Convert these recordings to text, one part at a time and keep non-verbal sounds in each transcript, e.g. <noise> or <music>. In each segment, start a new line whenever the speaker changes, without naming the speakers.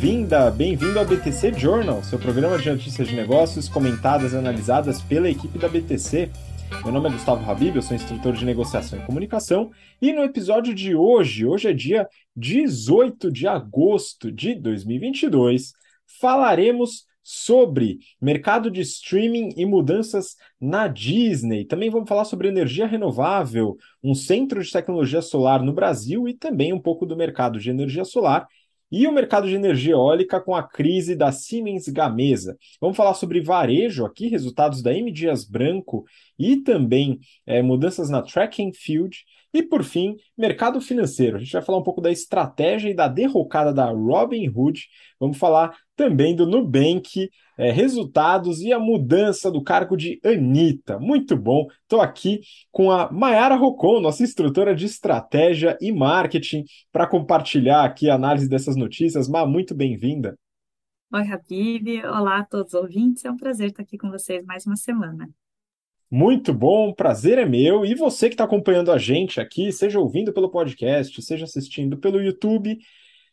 bem-vinda, bem-vindo ao BTC Journal, seu programa de notícias de negócios comentadas e analisadas pela equipe da BTC. Meu nome é Gustavo Habib, eu sou instrutor de negociação e comunicação, e no episódio de hoje, hoje é dia 18 de agosto de 2022, falaremos sobre mercado de streaming e mudanças na Disney. Também vamos falar sobre energia renovável, um centro de tecnologia solar no Brasil e também um pouco do mercado de energia solar e o mercado de energia eólica com a crise da Siemens Gamesa. Vamos falar sobre varejo aqui, resultados da M Dias Branco e também é, mudanças na track and field. E por fim, mercado financeiro. A gente vai falar um pouco da estratégia e da derrocada da Robinhood. Vamos falar também do Nubank, é, resultados e a mudança do cargo de Anitta. Muito bom. Estou aqui com a Mayara Rocon, nossa instrutora de estratégia e marketing, para compartilhar aqui a análise dessas notícias. Ma, muito bem-vinda.
Oi, Habib. Olá a todos os ouvintes. É um prazer estar aqui com vocês mais uma semana.
Muito bom, prazer é meu. E você que está acompanhando a gente aqui, seja ouvindo pelo podcast, seja assistindo pelo YouTube,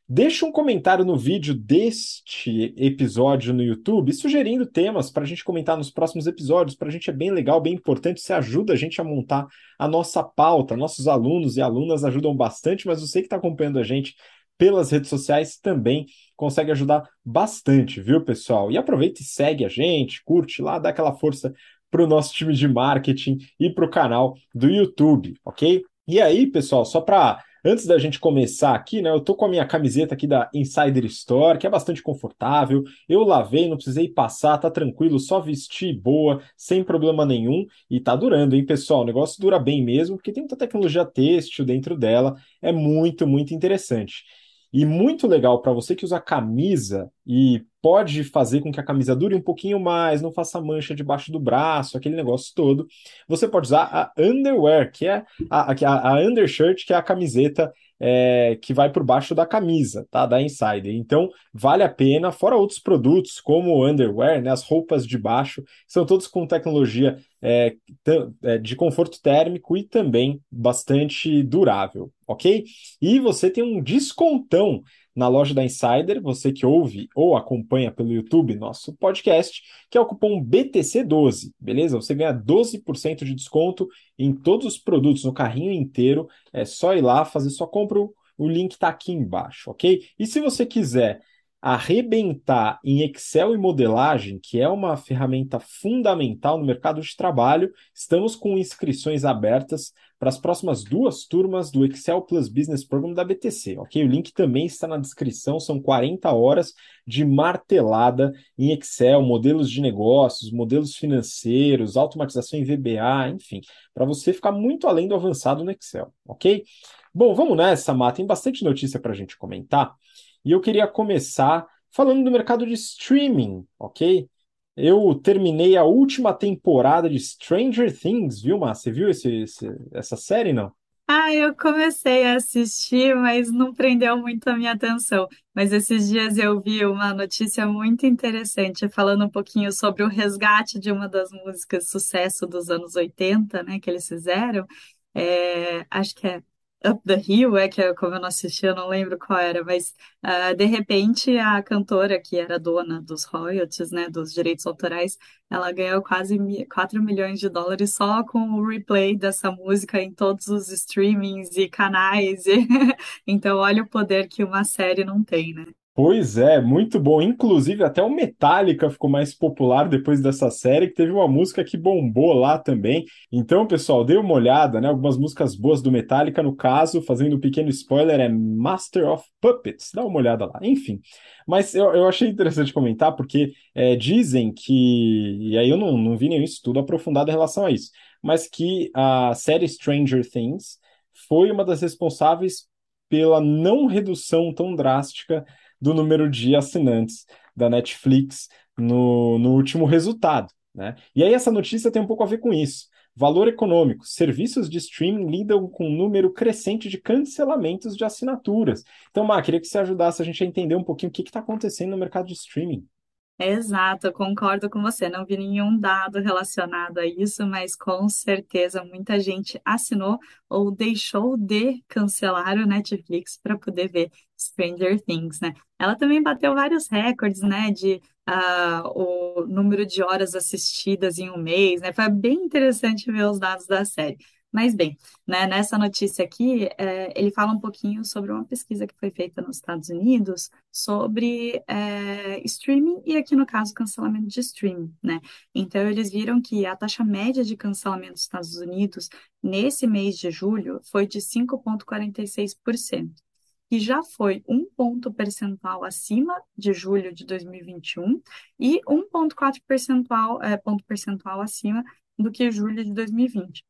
deixa um comentário no vídeo deste episódio no YouTube, sugerindo temas para a gente comentar nos próximos episódios. Para a gente é bem legal, bem importante. Você ajuda a gente a montar a nossa pauta. Nossos alunos e alunas ajudam bastante, mas você que está acompanhando a gente pelas redes sociais também consegue ajudar bastante, viu, pessoal? E aproveita e segue a gente, curte lá, dá aquela força para o nosso time de marketing e para o canal do YouTube, ok? E aí, pessoal, só para antes da gente começar aqui, né? Eu tô com a minha camiseta aqui da Insider Store, que é bastante confortável. Eu lavei, não precisei passar, tá tranquilo, só vestir boa, sem problema nenhum. E tá durando, hein, pessoal? O negócio dura bem mesmo, porque tem muita tecnologia têxtil dentro dela. É muito, muito interessante. E muito legal para você que usa camisa e pode fazer com que a camisa dure um pouquinho mais, não faça mancha debaixo do braço, aquele negócio todo. Você pode usar a underwear, que é a, a, a undershirt, que é a camiseta é, que vai por baixo da camisa, tá? Da Insider. Então, vale a pena, fora outros produtos, como o underwear, né? As roupas de baixo, são todos com tecnologia é, é, de conforto térmico e também bastante durável, ok? E você tem um descontão na loja da Insider, você que ouve ou acompanha pelo YouTube nosso podcast, que é o cupom BTC12, beleza? Você ganha 12% de desconto em todos os produtos, no carrinho inteiro. É só ir lá fazer sua compra, o link está aqui embaixo, ok? E se você quiser arrebentar em Excel e modelagem, que é uma ferramenta fundamental no mercado de trabalho, estamos com inscrições abertas para as próximas duas turmas do Excel Plus Business Program da BTC, ok? O link também está na descrição, são 40 horas de martelada em Excel, modelos de negócios, modelos financeiros, automatização em VBA, enfim, para você ficar muito além do avançado no Excel, ok? Bom, vamos nessa, Má, tem bastante notícia para a gente comentar, e eu queria começar falando do mercado de streaming, ok? Eu terminei a última temporada de Stranger Things, viu, Márcia? Você viu esse, esse, essa série, não?
Ah, eu comecei a assistir, mas não prendeu muito a minha atenção. Mas esses dias eu vi uma notícia muito interessante falando um pouquinho sobre o resgate de uma das músicas sucesso dos anos 80, né, que eles fizeram. É, acho que é Up the Hill, é que eu- como eu não assisti, eu não lembro qual era, mas ah, de repente a cantora que era dona dos royalties, né, dos direitos autorais, ela ganhou quase mi- 4 milhões de dólares só com o replay dessa música em todos os streamings e canais. e- <laughs> Então, olha o poder que uma série não tem, né?
Pois é, muito bom. Inclusive, até o Metallica ficou mais popular depois dessa série, que teve uma música que bombou lá também. Então, pessoal, dê uma olhada, né? Algumas músicas boas do Metallica, no caso, fazendo um pequeno spoiler, é Master of Puppets. Dá uma olhada lá. Enfim. Mas eu, eu achei interessante comentar, porque é, dizem que, e aí eu não, não vi nenhum estudo aprofundado em relação a isso, mas que a série Stranger Things foi uma das responsáveis pela não redução tão drástica do número de assinantes da Netflix no, no último resultado. Né? E aí essa notícia tem um pouco a ver com isso. Valor econômico. Serviços de streaming lidam com um número crescente de cancelamentos de assinaturas. Então, Má, queria que você ajudasse a gente a entender um pouquinho o que está acontecendo no mercado de streaming.
Exato, concordo com você. Não vi nenhum dado relacionado a isso, mas com certeza muita gente assinou ou deixou de cancelar o Netflix para poder ver Stranger Things, né? Ela também bateu vários recordes, né, de uh, o número de horas assistidas em um mês, né? Foi bem interessante ver os dados da série. Mas bem, né, nessa notícia aqui, é, ele fala um pouquinho sobre uma pesquisa que foi feita nos Estados Unidos sobre é, streaming e aqui no caso cancelamento de streaming, né? Então eles viram que a taxa média de cancelamento dos Estados Unidos nesse mês de julho foi de 5,46% que já foi um ponto percentual acima de julho de 2021 e 1,4 percentual, é, ponto percentual acima do que julho de 2020.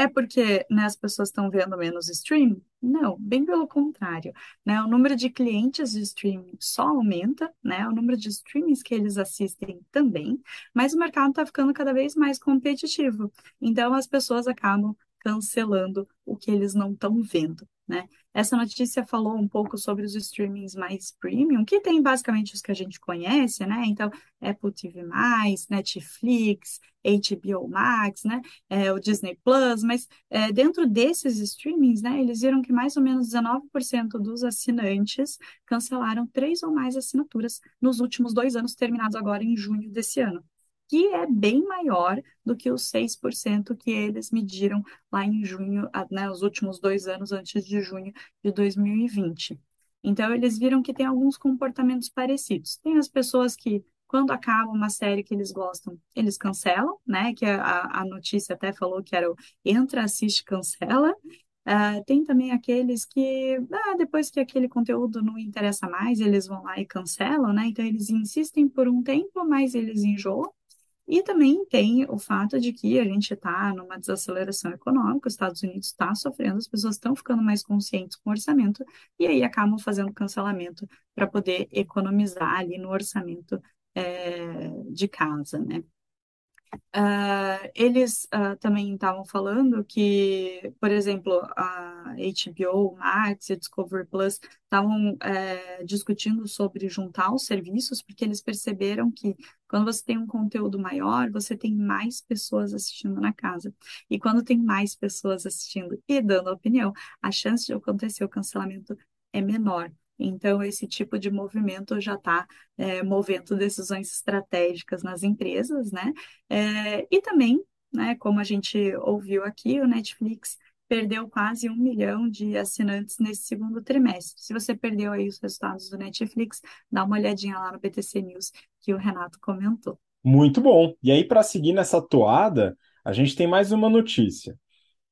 É porque né, as pessoas estão vendo menos streaming? Não, bem pelo contrário. Né? O número de clientes de streaming só aumenta, né? o número de streamings que eles assistem também, mas o mercado está ficando cada vez mais competitivo. Então as pessoas acabam cancelando o que eles não estão vendo. Né? Essa notícia falou um pouco sobre os streamings mais premium, que tem basicamente os que a gente conhece, né? Então, Apple TV+, Netflix, HBO Max, né? É, o Disney Plus, mas é, dentro desses streamings, né, eles viram que mais ou menos 19% dos assinantes cancelaram três ou mais assinaturas nos últimos dois anos, terminados agora em junho desse ano que é bem maior do que os 6% que eles mediram lá em junho, né, os últimos dois anos antes de junho de 2020. Então, eles viram que tem alguns comportamentos parecidos. Tem as pessoas que, quando acaba uma série que eles gostam, eles cancelam, né? Que a, a notícia até falou que era o entra, assiste, cancela. Uh, tem também aqueles que, ah, depois que aquele conteúdo não interessa mais, eles vão lá e cancelam, né? Então, eles insistem por um tempo, mas eles enjoam. E também tem o fato de que a gente está numa desaceleração econômica, os Estados Unidos está sofrendo, as pessoas estão ficando mais conscientes com o orçamento e aí acabam fazendo cancelamento para poder economizar ali no orçamento é, de casa, né? Uh, eles uh, também estavam falando que, por exemplo, a HBO Max e Discovery Plus estavam é, discutindo sobre juntar os serviços, porque eles perceberam que quando você tem um conteúdo maior, você tem mais pessoas assistindo na casa. E quando tem mais pessoas assistindo e dando opinião, a chance de acontecer o cancelamento é menor. Então, esse tipo de movimento já está é, movendo decisões estratégicas nas empresas, né? É, e também, né, como a gente ouviu aqui, o Netflix perdeu quase um milhão de assinantes nesse segundo trimestre. Se você perdeu aí os resultados do Netflix, dá uma olhadinha lá no BTC News que o Renato comentou.
Muito bom. E aí, para seguir nessa toada, a gente tem mais uma notícia.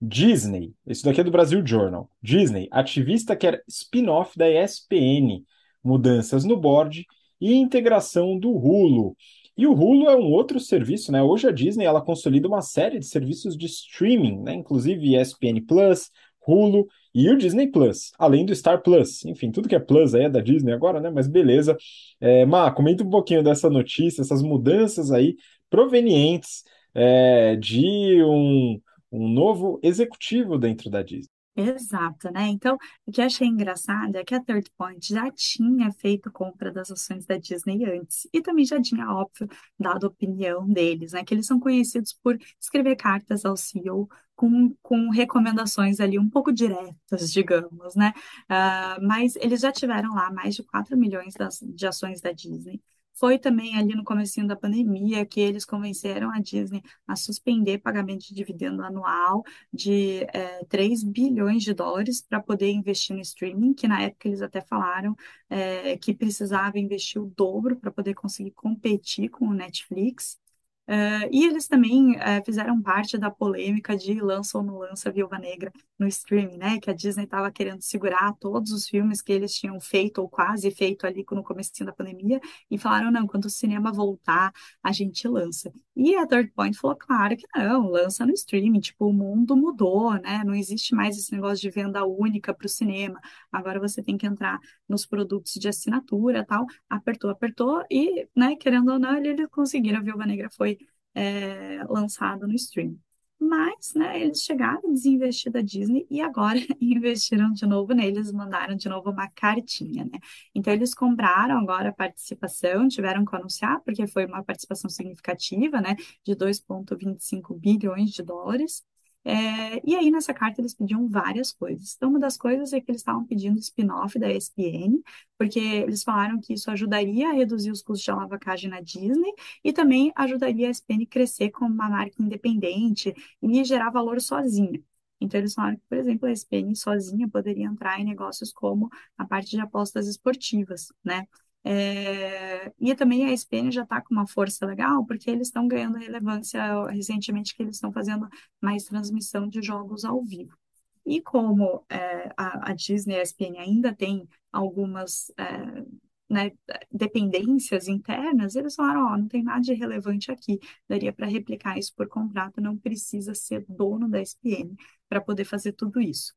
Disney, isso daqui é do Brasil Journal. Disney, ativista quer spin-off da ESPN, mudanças no board e integração do Hulu. E o Hulu é um outro serviço, né? Hoje a Disney ela consolida uma série de serviços de streaming, né? Inclusive ESPN Plus, Hulu e o Disney Plus, além do Star Plus. Enfim, tudo que é Plus aí é da Disney agora, né? Mas beleza. É, Má, comenta um pouquinho dessa notícia, essas mudanças aí provenientes é, de um um novo executivo dentro da Disney.
Exato, né? Então, o que eu achei engraçado é que a Third Point já tinha feito compra das ações da Disney antes e também já tinha, óbvio, dado opinião deles, né? Que eles são conhecidos por escrever cartas ao CEO com, com recomendações ali um pouco diretas, digamos, né? Uh, mas eles já tiveram lá mais de 4 milhões das, de ações da Disney. Foi também ali no comecinho da pandemia que eles convenceram a Disney a suspender pagamento de dividendo anual de é, 3 bilhões de dólares para poder investir no streaming, que na época eles até falaram é, que precisava investir o dobro para poder conseguir competir com o Netflix. Uh, e eles também uh, fizeram parte da polêmica de lança ou não lança Viúva Negra no streaming, né? Que a Disney estava querendo segurar todos os filmes que eles tinham feito ou quase feito ali no começo da pandemia e falaram, não, quando o cinema voltar, a gente lança. E a Third Point falou, claro que não, lança no streaming, tipo, o mundo mudou, né? Não existe mais esse negócio de venda única para o cinema. Agora você tem que entrar nos produtos de assinatura tal. Apertou, apertou e, né, querendo ou não, eles conseguiram. A Viúva Negra foi é, lançado no stream. Mas, né, eles chegaram a desinvestir da Disney e agora <laughs> investiram de novo neles, mandaram de novo uma cartinha, né? Então, eles compraram agora a participação, tiveram que anunciar, porque foi uma participação significativa, né, de 2,25 bilhões de dólares. É, e aí, nessa carta, eles pediam várias coisas. Então, uma das coisas é que eles estavam pedindo spin-off da ESPN, porque eles falaram que isso ajudaria a reduzir os custos de alavancagem na Disney e também ajudaria a ESPN crescer como uma marca independente e gerar valor sozinha. Então, eles falaram que, por exemplo, a ESPN sozinha poderia entrar em negócios como a parte de apostas esportivas, né? É, e também a ESPN já está com uma força legal, porque eles estão ganhando relevância recentemente, que eles estão fazendo mais transmissão de jogos ao vivo. E como é, a, a, Disney e a ESPN ainda tem algumas é, né, dependências internas, eles falaram, ó, oh, não tem nada de relevante aqui, daria para replicar isso por contrato, não precisa ser dono da ESPN para poder fazer tudo isso.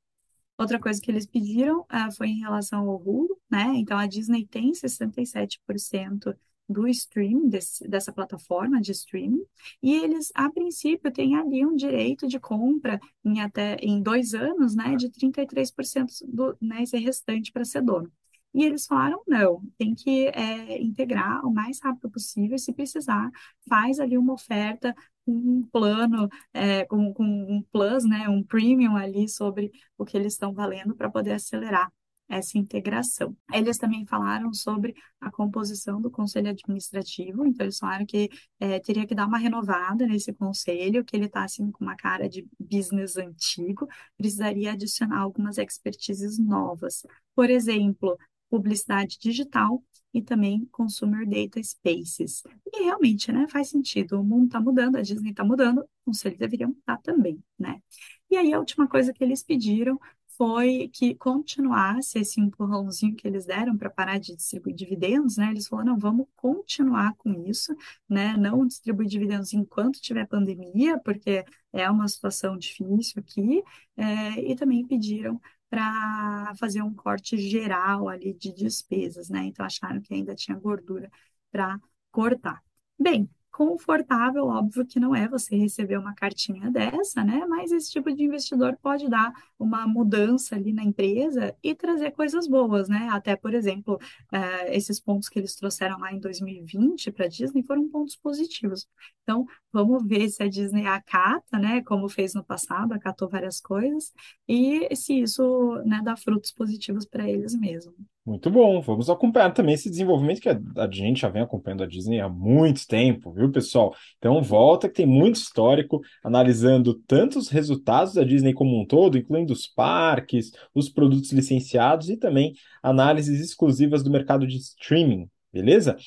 Outra coisa que eles pediram uh, foi em relação ao Hulu, né? Então a Disney tem 67% do streaming desse, dessa plataforma de streaming e eles a princípio têm ali um direito de compra em até em dois anos, né, de 33% do né, esse restante para ser dono. E eles falaram, não, tem que é, integrar o mais rápido possível, se precisar, faz ali uma oferta, um plano, é, com, com um plus, né, um premium ali sobre o que eles estão valendo para poder acelerar essa integração. Eles também falaram sobre a composição do conselho administrativo, então eles falaram que é, teria que dar uma renovada nesse conselho, que ele está assim com uma cara de business antigo, precisaria adicionar algumas expertises novas. Por exemplo, publicidade digital e também Consumer Data Spaces. E realmente, né, faz sentido. O mundo está mudando, a Disney está mudando, o conselho deveria mudar também, né? E aí a última coisa que eles pediram foi que continuasse esse empurrãozinho que eles deram para parar de distribuir dividendos, né? Eles falaram, não, vamos continuar com isso, né? Não distribuir dividendos enquanto tiver pandemia, porque é uma situação difícil aqui, é, e também pediram para fazer um corte geral ali de despesas, né? Então acharam que ainda tinha gordura para cortar. Bem, confortável, óbvio que não é você receber uma cartinha dessa, né? Mas esse tipo de investidor pode dar uma mudança ali na empresa e trazer coisas boas, né? Até, por exemplo, uh, esses pontos que eles trouxeram lá em 2020 para a Disney foram pontos positivos. Então, vamos ver se a Disney acata, né? Como fez no passado, acatou várias coisas, e se isso né, dá frutos positivos para eles mesmos.
Muito bom, vamos acompanhar também esse desenvolvimento que a, gente já vem acompanhando a Disney há muito tempo, viu, pessoal? Então volta que tem muito histórico, analisando tanto os resultados da Disney como um todo, incluindo os parques, os produtos licenciados e também análises exclusivas do mercado de streaming, beleza?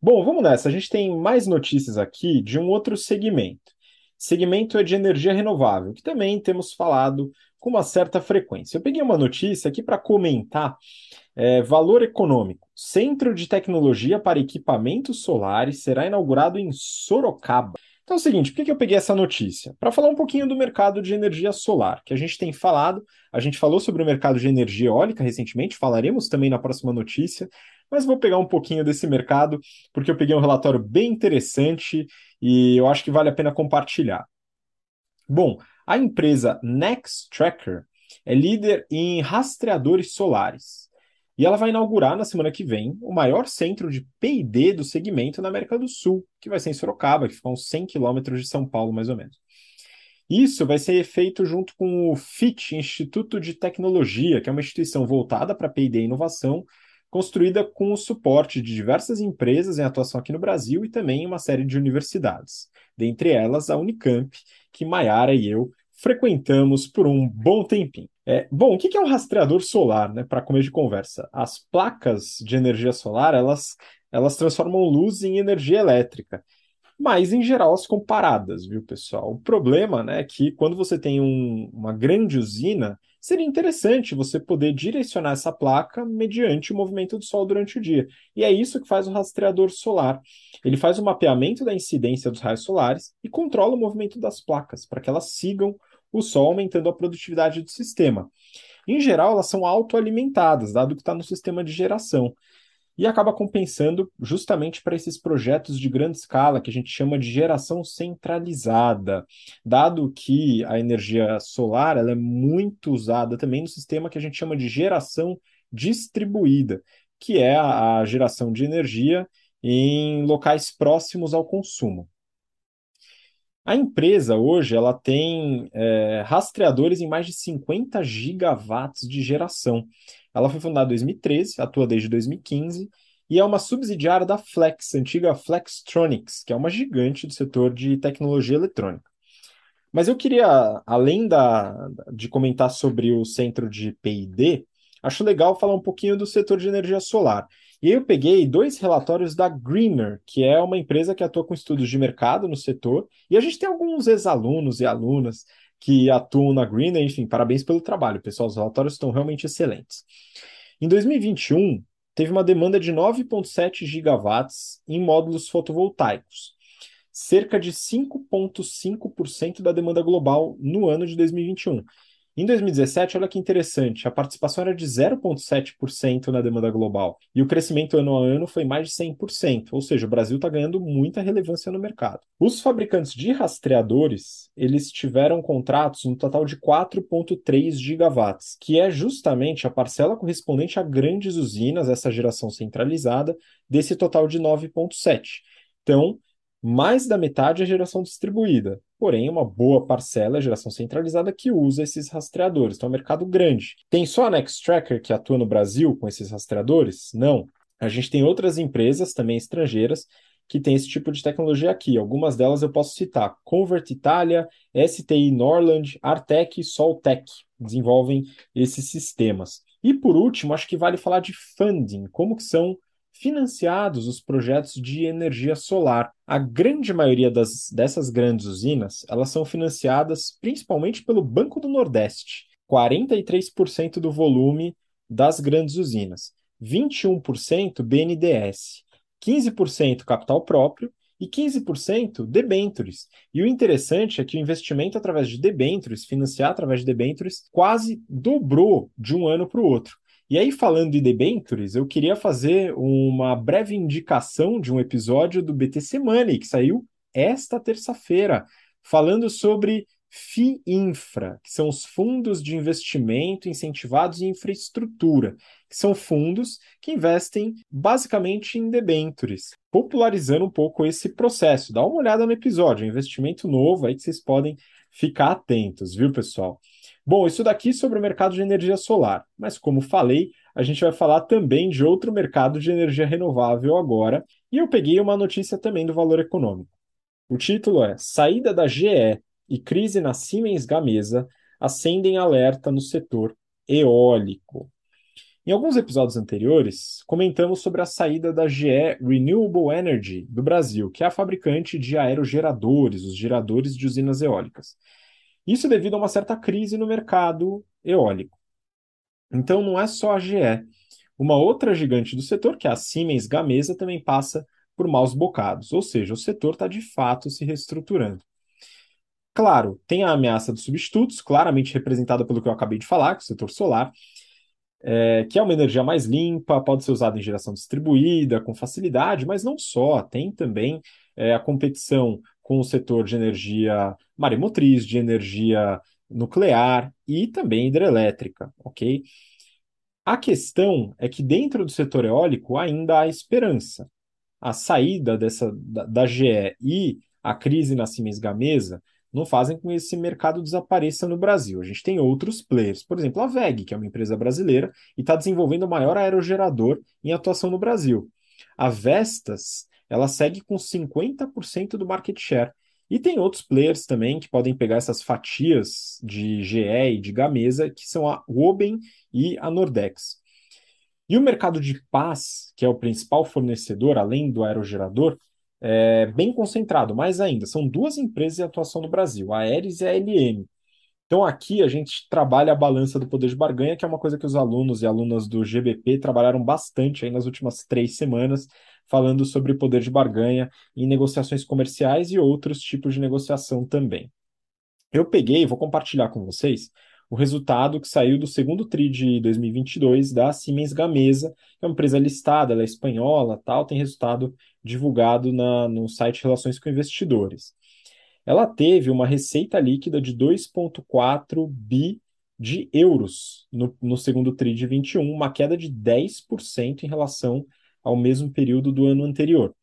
Bom, vamos nessa. A gente tem mais notícias aqui de um outro segmento. Segmento é de energia renovável, que também temos falado com uma certa frequência. Eu peguei uma notícia aqui para comentar é, valor econômico. Centro de Tecnologia para Equipamentos Solares será inaugurado em Sorocaba. Então é o seguinte, por que, eu peguei essa notícia? Para falar um pouquinho do mercado de energia solar, que a gente tem falado, a gente falou sobre o mercado de energia eólica recentemente, falaremos também na próxima notícia, mas vou pegar um pouquinho desse mercado, porque eu peguei um relatório bem interessante e eu acho que vale a pena compartilhar. Bom, a empresa Nextracker é líder em rastreadores solares. E ela vai inaugurar na semana que vem o maior centro de PD do segmento na América do Sul, que vai ser em Sorocaba, que fica uns 100 quilômetros de São Paulo, mais ou menos. Isso vai ser feito junto com o FIT, Instituto de Tecnologia, que é uma instituição voltada para PD e inovação, construída com o suporte de diversas empresas em atuação aqui no Brasil e também uma série de universidades, dentre elas a Unicamp, que Maiara e eu frequentamos por um bom tempinho. É, bom, o que é um rastreador solar, né? Para começo de conversa, as placas de energia solar elas, elas transformam luz em energia elétrica, mas em geral as comparadas, viu, pessoal? O problema, né, é que quando você tem um, uma grande usina, seria interessante você poder direcionar essa placa mediante o movimento do Sol durante o dia. E é isso que faz o rastreador solar. Ele faz o mapeamento da incidência dos raios solares e controla o movimento das placas para que elas sigam o Sol aumentando a produtividade do sistema. Em geral, elas são autoalimentadas, dado que está no sistema de geração. E acaba compensando justamente para esses projetos de grande escala, que a gente chama de geração centralizada, dado que a energia solar ela é muito usada também no sistema que a gente chama de geração distribuída, que é a, a geração de energia em locais próximos ao consumo. A empresa hoje ela tem é, rastreadores em mais de 50 gigawatts de geração. Ela foi fundada em 2013, atua desde 2015 e é uma subsidiária da Flex, antiga Flextronics, que é uma gigante do setor de tecnologia eletrônica. Mas eu queria, além da, de comentar sobre o centro de P&D, acho legal falar um pouquinho do setor de energia solar. E aí eu peguei dois relatórios da Greener, que é uma empresa que atua com estudos de mercado no setor, e a gente tem alguns ex-alunos e alunas que atuam na Greener, enfim, parabéns pelo trabalho, pessoal, os relatórios estão realmente excelentes. Em 2021, teve uma demanda de 9,7 gigawatts em módulos fotovoltaicos, cerca de 5,5% da demanda global no ano de 2021. Em 2017, olha que interessante, a participação era de 0,7% na demanda global e o crescimento ano a ano foi mais de 100%, ou seja, o Brasil está ganhando muita relevância no mercado. Os fabricantes de rastreadores, eles tiveram contratos no total de 4,3 gigawatts, que é justamente a parcela correspondente a grandes usinas, essa geração centralizada, desse total de 9,7. Então, mais da metade é geração distribuída, porém uma boa parcela é geração centralizada que usa esses rastreadores. Então é um mercado grande. Tem só a Nextracker que atua no Brasil com esses rastreadores? Não. A gente tem outras empresas também estrangeiras que têm esse tipo de tecnologia aqui. Algumas delas eu posso citar: Convert Italia, STI Norland, Artec e Soltec desenvolvem esses sistemas. E por último, acho que vale falar de funding, como que são financiados os projetos de energia solar. A grande maioria das, dessas grandes usinas, elas são financiadas principalmente pelo Banco do Nordeste, 43% do volume das grandes usinas, 21% BNDES, 15% capital próprio e 15% debentures. E o interessante é que o investimento através de debentures, financiar através de debentures, quase dobrou de um ano para o outro. E aí, falando de debentures, eu queria fazer uma breve indicação de um episódio do BTC Money, que saiu esta terça-feira, falando sobre FIINFRA, que são os fundos de investimento incentivados em infraestrutura, que são fundos que investem basicamente em debentures, popularizando um pouco esse processo. Dá uma olhada no episódio, é um investimento novo aí que vocês podem ficar atentos, viu, pessoal? Bom, isso daqui sobre o mercado de energia solar, mas como falei, a gente vai falar também de outro mercado de energia renovável agora, e eu peguei uma notícia também do Valor Econômico. O título é Saída da GE e crise na Siemens Gamesa acendem alerta no setor eólico. Em alguns episódios anteriores, comentamos sobre a saída da GE Renewable Energy do Brasil, que é a fabricante de aerogeradores, os geradores de usinas eólicas. Isso devido a uma certa crise no mercado eólico. Então não é só a GE. Uma outra gigante do setor, que é a Siemens Gamesa, também passa por maus bocados, ou seja, o setor está de fato se reestruturando. Claro, tem a ameaça dos substitutos, claramente representada pelo que eu acabei de falar, que é o setor solar, é, que é uma energia mais limpa, pode ser usada em geração distribuída com facilidade, mas não só, tem também é, a competição com o setor de energia maremotriz, de energia nuclear e também hidrelétrica, ok? A questão é que dentro do setor eólico ainda há esperança. A saída dessa da, da GE e a crise na Siemens Gamesa não fazem com que esse mercado desapareça no Brasil. A gente tem outros players, por exemplo, a VEG, que é uma empresa brasileira e está desenvolvendo o maior aerogerador em atuação no Brasil. A Vestas ela segue com 50% do market share. E tem outros players também que podem pegar essas fatias de GE e de Gamesa, que são a Woben e a Nordex. E o mercado de paz, que é o principal fornecedor, além do aerogerador, é bem concentrado, mais ainda. São duas empresas em atuação no Brasil, a Aeres e a LM. Então aqui a gente trabalha a balança do poder de barganha, que é uma coisa que os alunos e alunas do GBP trabalharam bastante aí nas últimas três semanas, falando sobre poder de barganha em negociações comerciais e outros tipos de negociação também. Eu peguei, vou compartilhar com vocês, o resultado que saiu do segundo TRI de 2022 da Siemens Gamesa, que é uma empresa listada, ela é espanhola, tal, tem resultado divulgado na, no site Relações com Investidores. Ela teve uma receita líquida de 2,4 bi de euros no, no segundo TRI de 21, uma queda de 10% em relação ao mesmo período do ano anterior.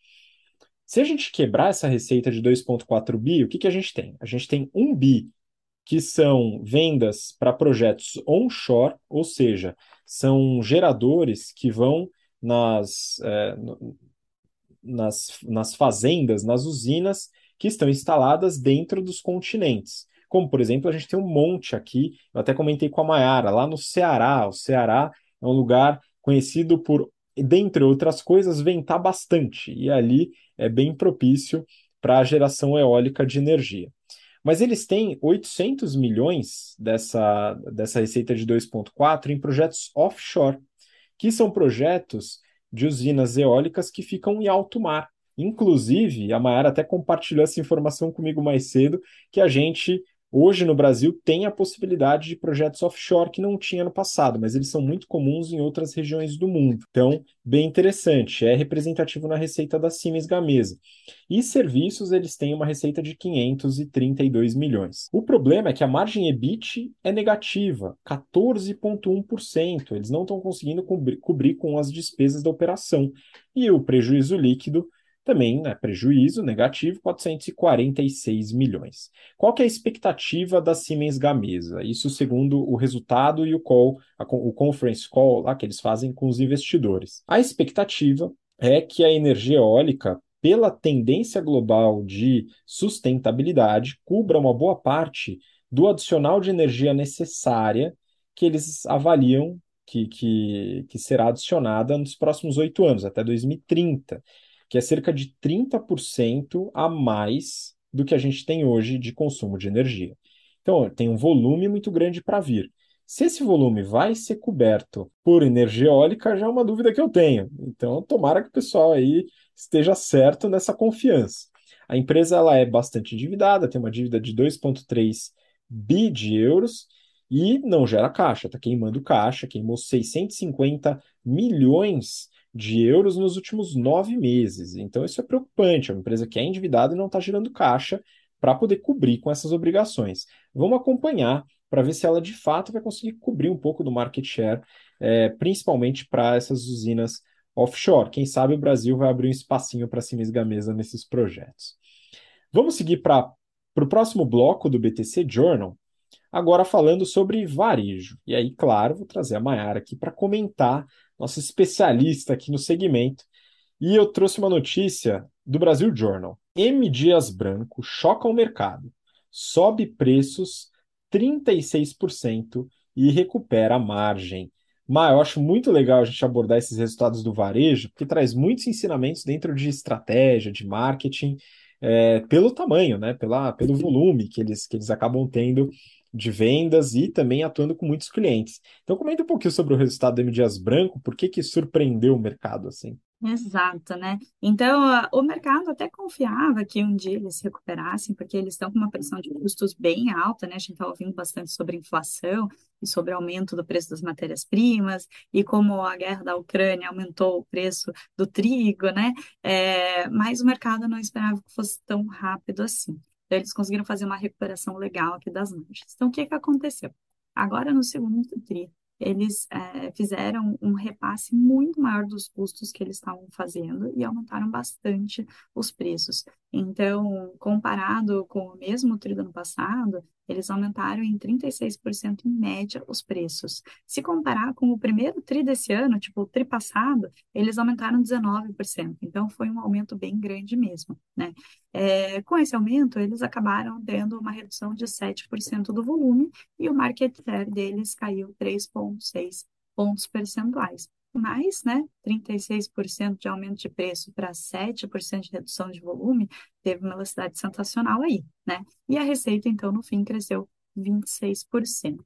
Se a gente quebrar essa receita de 2,4 bi, o que, que a gente tem? A gente tem 1 bi que são vendas para projetos onshore, ou seja, são geradores que vão nas, é, nas, nas fazendas, nas usinas que estão instaladas dentro dos continentes. Como, por exemplo, a gente tem um monte aqui, eu até comentei com a Mayara, lá no Ceará. O Ceará é um lugar conhecido por, dentre outras coisas, ventar bastante, e ali é bem propício para a geração eólica de energia. Mas eles têm 800 milhões dessa, dessa receita de 2,4 em projetos offshore, que são projetos de usinas eólicas que ficam em alto mar. Inclusive, a Mayara até compartilhou essa informação comigo mais cedo, que a gente Hoje no Brasil tem a possibilidade de projetos offshore que não tinha no passado, mas eles são muito comuns em outras regiões do mundo. Então, bem interessante, é representativo na receita da Siemens Gamesa. E serviços, eles têm uma receita de 532 milhões. O problema é que a margem EBIT é negativa, 14,1%. Eles não estão conseguindo cobrir, cobrir com as despesas da operação. E o prejuízo líquido também né, prejuízo negativo, 446 milhões. Qual que é a expectativa da Siemens Gamesa? Isso segundo o resultado e o call, a, o conference call lá que eles fazem com os investidores. A expectativa é que a energia eólica, pela tendência global de sustentabilidade, cubra uma boa parte do adicional de energia necessária que eles avaliam que, que, que será adicionada nos próximos oito anos, até 2030 que é cerca de 30% a mais do que a gente tem hoje de consumo de energia. Então, tem um volume muito grande para vir. Se esse volume vai ser coberto por energia eólica, já é uma dúvida que eu tenho. Então, tomara que o pessoal aí esteja certo nessa confiança. A empresa ela é bastante endividada, tem uma dívida de 2,3 bi de euros e não gera caixa, está queimando caixa, queimou 650 milhões de euros nos últimos nove meses. Então, isso é preocupante. É uma empresa que é endividada e não está gerando caixa para poder cobrir com essas obrigações. Vamos acompanhar para ver se ela de fato vai conseguir cobrir um pouco do market share, é, principalmente para essas usinas offshore. Quem sabe o Brasil vai abrir um espacinho para Siemens Gamesa nesses projetos. Vamos seguir para o próximo bloco do BTC Journal, agora falando sobre varejo. E aí, claro, vou trazer a Mayara aqui para comentar nosso especialista aqui no segmento. E eu trouxe uma notícia do Brasil Journal. M. Dias Branco choca o mercado, sobe preços 36% e recupera a margem. Mas eu acho muito legal a gente abordar esses resultados do varejo, porque traz muitos ensinamentos dentro de estratégia, de marketing, é, pelo tamanho, né? Pela, pelo volume que eles, que eles acabam tendo de vendas e também atuando com muitos clientes. Então comenta um pouquinho sobre o resultado do M Dias Branco, por que que surpreendeu o mercado assim?
Exato, né? Então, o mercado até confiava que um dia eles se recuperassem, porque eles estão com uma pressão de custos bem alta, né? A gente está ouvindo bastante sobre inflação e sobre aumento do preço das matérias-primas, e como a guerra da Ucrânia aumentou o preço do trigo, né? É, mas o mercado não esperava que fosse tão rápido assim. Então, eles conseguiram fazer uma recuperação legal aqui das margens. Então, o que que aconteceu? Agora, no segundo TRI, eles é, fizeram um repasse muito maior dos custos que eles estavam fazendo e aumentaram bastante os preços. Então, comparado com o mesmo TRI do ano passado, eles aumentaram em 36% em média os preços. Se comparar com o primeiro TRI desse ano, tipo o TRI passado, eles aumentaram 19%. Então, foi um aumento bem grande mesmo, né? É, com esse aumento, eles acabaram tendo uma redução de 7% do volume e o market share deles caiu 3,6 pontos percentuais mais, né, 36% de aumento de preço para 7% de redução de volume, teve uma velocidade sensacional aí, né? E a receita, então, no fim, cresceu 26%.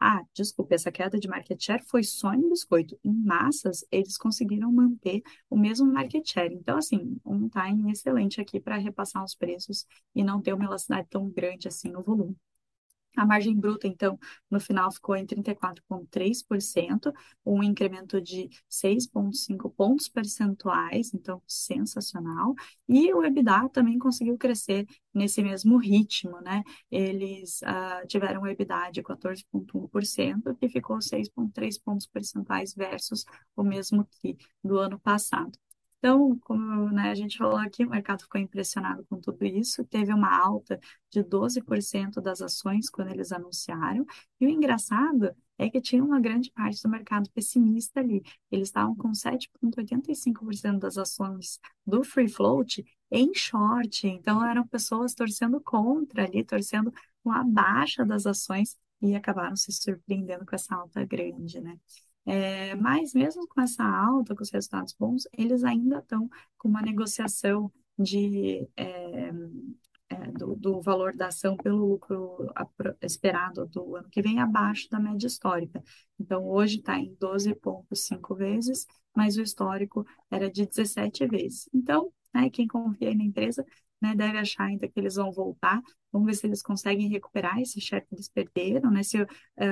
Ah, desculpa, essa queda de market share foi só em biscoito. Em massas, eles conseguiram manter o mesmo market share. Então, assim, um time excelente aqui para repassar os preços e não ter uma velocidade tão grande assim no volume. A margem bruta, então, no final ficou em 34,3%, um incremento de 6,5 pontos percentuais, então sensacional. E o EBITDA também conseguiu crescer nesse mesmo ritmo, né? Eles uh, tiveram um EBITDA de 14,1%, que ficou 6,3 pontos percentuais versus o mesmo que do ano passado. Então, como né, a gente falou aqui, o mercado ficou impressionado com tudo isso, teve uma alta de 12% das ações quando eles anunciaram, e o engraçado é que tinha uma grande parte do mercado pessimista ali. Eles estavam com 7,85% das ações do free float em short, então eram pessoas torcendo contra ali, torcendo com a baixa das ações e acabaram se surpreendendo com essa alta grande, né? É, mas mesmo com essa alta, com os resultados bons, eles ainda estão com uma negociação de, é, é, do, do, valor da ação pelo lucro esperado do ano que vem abaixo da média histórica. Então, hoje está em 12,5 vezes, mas o histórico era de 17 vezes. Então, né, quem confia na empresa né, deve achar ainda que eles vão voltar. Vamos ver se eles conseguem recuperar esse share que eles perderam, né? Se, uh,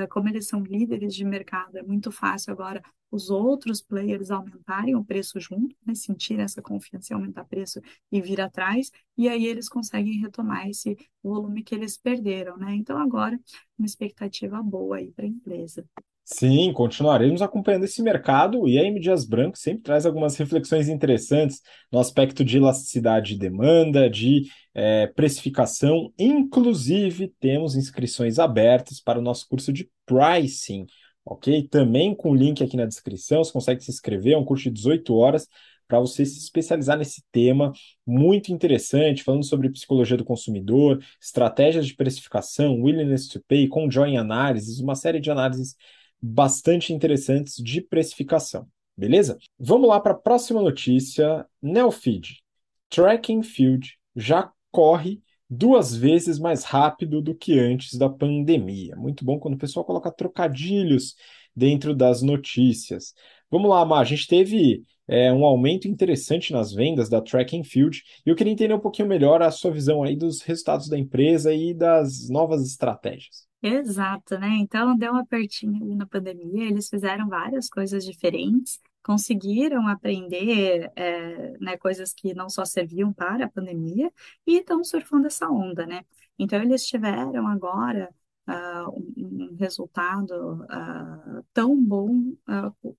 como eles são líderes de mercado, é muito fácil agora os outros players aumentarem o preço junto, né? Sentir essa confiança e aumentar preço e vir atrás, e aí eles conseguem retomar esse volume que eles perderam, né? Então agora uma expectativa boa aí para a empresa.
Sim, continuaremos acompanhando esse mercado e a M. Dias Branco sempre traz algumas reflexões interessantes no aspecto de elasticidade de demanda, de é, precificação. Inclusive, temos inscrições abertas para o nosso curso de pricing, ok? Também com o link aqui na descrição, você consegue se inscrever, é um curso de 18 horas para você se especializar nesse tema muito interessante, falando sobre psicologia do consumidor, estratégias de precificação, willingness to pay, conjoin análises, uma série de análises bastante interessantes de precificação. Beleza? Vamos lá para a próxima notícia. Neofeed. Tracking Field já corre duas vezes mais rápido do que antes da pandemia. Muito bom quando o pessoal coloca trocadilhos dentro das notícias. Vamos lá, Mar. A gente teve é, um aumento interessante nas vendas da Tracking Field e eu queria entender um pouquinho melhor a sua visão aí dos resultados da empresa e das novas estratégias.
Exato, né? Então deu um apertinho na pandemia, eles fizeram várias coisas diferentes, conseguiram aprender é, né, coisas que não só serviam para a pandemia e estão surfando essa onda, né? Então eles tiveram agora uh, um, resultado uh, tão bom uh,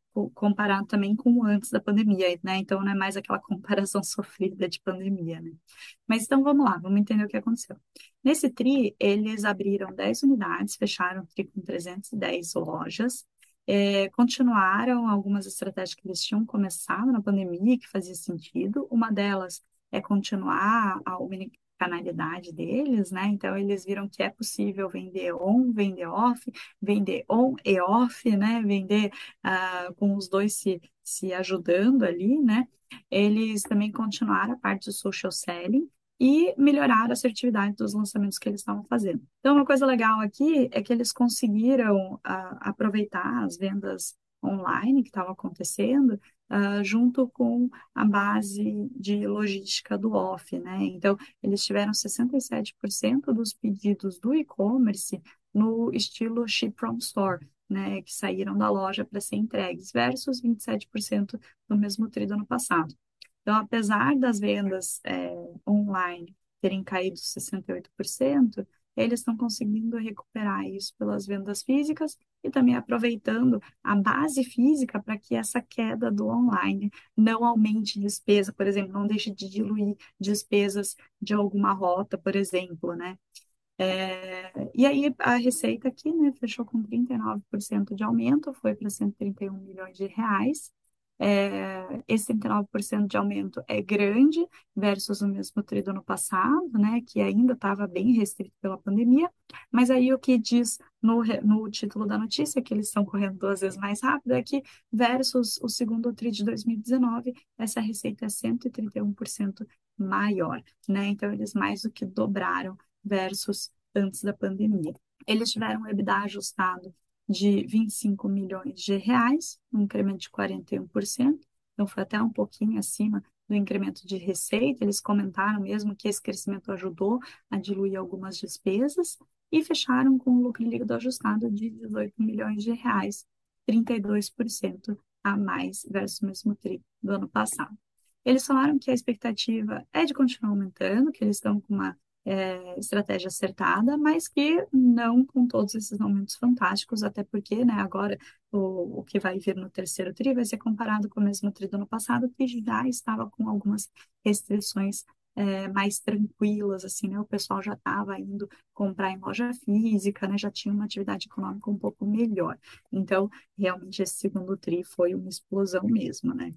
comparado também com antes da pandemia, né? Então não é mais aquela <laughs> comparação sofrida de pandemia, né? Mas então vamos lá, vamos entender o que aconteceu. Nesse TRI, eles abriram 10 unidades, fecharam o TRI com 310 lojas, é, continuaram algumas estratégias que eles tinham começado na pandemia, que fazia sentido. Uma delas é continuar a canalidade deles, né? Então eles viram que é possível vender on, vender off, vender on e off, né? Vender uh, com os dois se, se ajudando ali, né? Eles também continuaram a parte do social selling, e melhorar a assertividade dos lançamentos que eles estavam fazendo. Então, uma coisa legal aqui é que eles conseguiram uh, aproveitar as vendas online que estavam acontecendo uh, junto com a base de logística do off, né? Então, eles tiveram 67% dos pedidos do e-commerce no estilo ship from store, né, que saíram da loja para ser entregues, versus 27% no mesmo tri do ano passado. Então, apesar das vendas é, online terem caído 68%, eles estão conseguindo recuperar isso pelas vendas físicas e também aproveitando a base física para que essa queda do online não aumente despesa, por exemplo, não deixe de diluir despesas de alguma rota, por exemplo, né? É, e aí a receita aqui, né, fechou com 39% de aumento, foi para 131 milhões de reais. É, esse 39% de aumento é grande versus o mesmo tri do ano passado, né, que ainda estava bem restrito pela pandemia, mas aí o que diz no, no título da notícia, que eles estão correndo duas vezes mais rápido, é que versus o segundo tri de 2019, essa receita é 131% maior, né, então eles mais do que dobraram versus antes da pandemia. Eles tiveram um EBITDA ajustado de 25 milhões de reais, um incremento de 41%, então foi até um pouquinho acima do incremento de receita. Eles comentaram mesmo que esse crescimento ajudou a diluir algumas despesas e fecharam com um lucro líquido ajustado de 18 milhões de reais, 32% a mais versus o mesmo tri do ano passado. Eles falaram que a expectativa é de continuar aumentando, que eles estão com uma é, estratégia acertada, mas que não com todos esses aumentos fantásticos, até porque, né, agora o, o que vai vir no terceiro TRI vai ser comparado com o mesmo TRI do ano passado, que já estava com algumas restrições é, mais tranquilas, assim, né? O pessoal já estava indo comprar em loja física, né? Já tinha uma atividade econômica um pouco melhor. Então, realmente, esse segundo TRI foi uma explosão mesmo, né?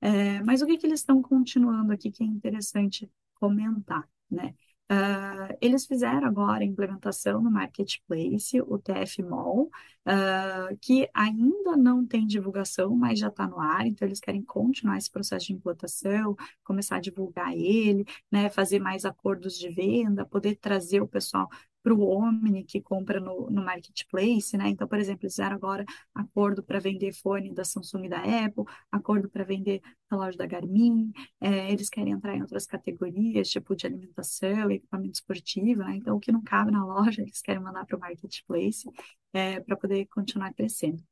É, mas o que, que eles estão continuando aqui que é interessante comentar, né? Uh, eles fizeram agora a implementação no Marketplace, o TF Mall, uh, que ainda não tem divulgação, mas já está no ar, então eles querem continuar esse processo de implantação, começar a divulgar ele, né, fazer mais acordos de venda, poder trazer o pessoal para o Omni que compra no, no Marketplace, né? Então, por exemplo, eles fizeram agora acordo para vender fone da Samsung e da Apple, acordo para vender na loja da Garmin, é, eles querem entrar em outras categorias, tipo de alimentação, equipamento esportivo, né? Então, o que não cabe na <laughs> loja, eles querem mandar para o Marketplace é, para poder continuar crescendo.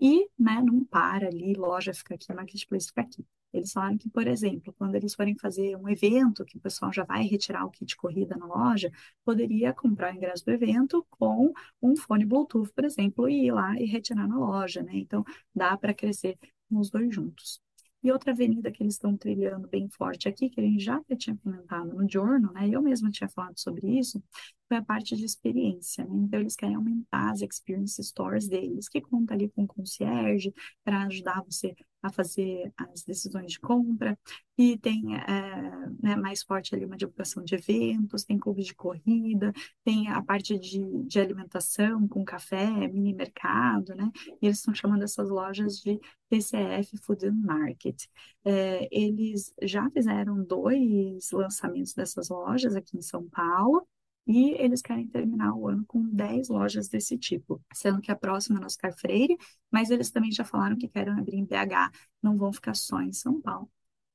E, né, não para ali, loja fica aqui, marketplace fica aqui. Eles falaram que, por exemplo, quando eles forem fazer um evento, que o pessoal já vai retirar o kit corrida na loja, poderia comprar o ingresso do evento com um fone Bluetooth, por exemplo, e ir lá e retirar na loja, né? Então, dá para crescer os dois juntos. E outra avenida que eles estão trilhando bem forte aqui, que a gente já tinha comentado no Journal, né? Eu mesma tinha falado sobre isso, foi a parte de experiência, né? Então, eles querem aumentar as experience stores deles, que conta ali com concierge para ajudar você a fazer as decisões de compra, e tem é, né, mais forte ali uma divulgação de eventos, tem clube de corrida, tem a parte de, de alimentação com café, mini mercado, né? E eles estão chamando essas lojas de PCF Food and Market. É, eles já fizeram dois lançamentos dessas lojas aqui em São Paulo, e eles querem terminar o ano com 10 lojas desse tipo, sendo que a próxima é no Oscar Freire, mas eles também já falaram que querem abrir em BH, não vão ficar só em São Paulo.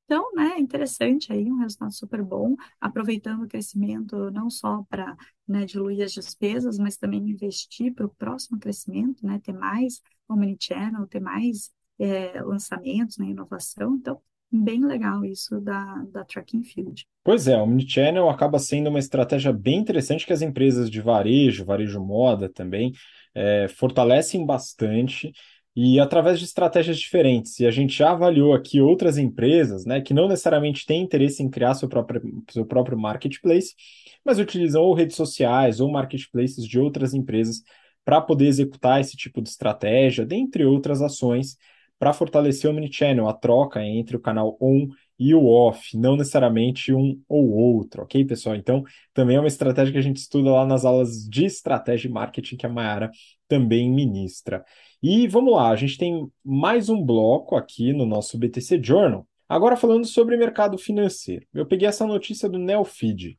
Então, né, interessante aí, um resultado super bom, aproveitando o crescimento não só para né, diluir as despesas, mas também investir para o próximo crescimento, né, ter mais omnichannel, ter mais é, lançamentos, né, inovação. Então, bem legal isso da, da Tracking Field.
Pois é, o Omnichannel acaba sendo uma estratégia bem interessante que as empresas de varejo, varejo moda também, é, fortalecem bastante e através de estratégias diferentes. E a gente já avaliou aqui outras empresas, né, que não necessariamente têm interesse em criar seu próprio, seu próprio marketplace, mas utilizam ou redes sociais ou marketplaces de outras empresas para poder executar esse tipo de estratégia, dentre outras ações para fortalecer o Omnichannel, a troca entre o canal on e o off, não necessariamente um ou outro, ok, pessoal? Então, também é uma estratégia que a gente estuda lá nas aulas de estratégia e marketing que a Mayara também ministra. E vamos lá, a gente tem mais um bloco aqui no nosso BTC Journal. Agora falando sobre mercado financeiro. Eu peguei essa notícia do Neofeed.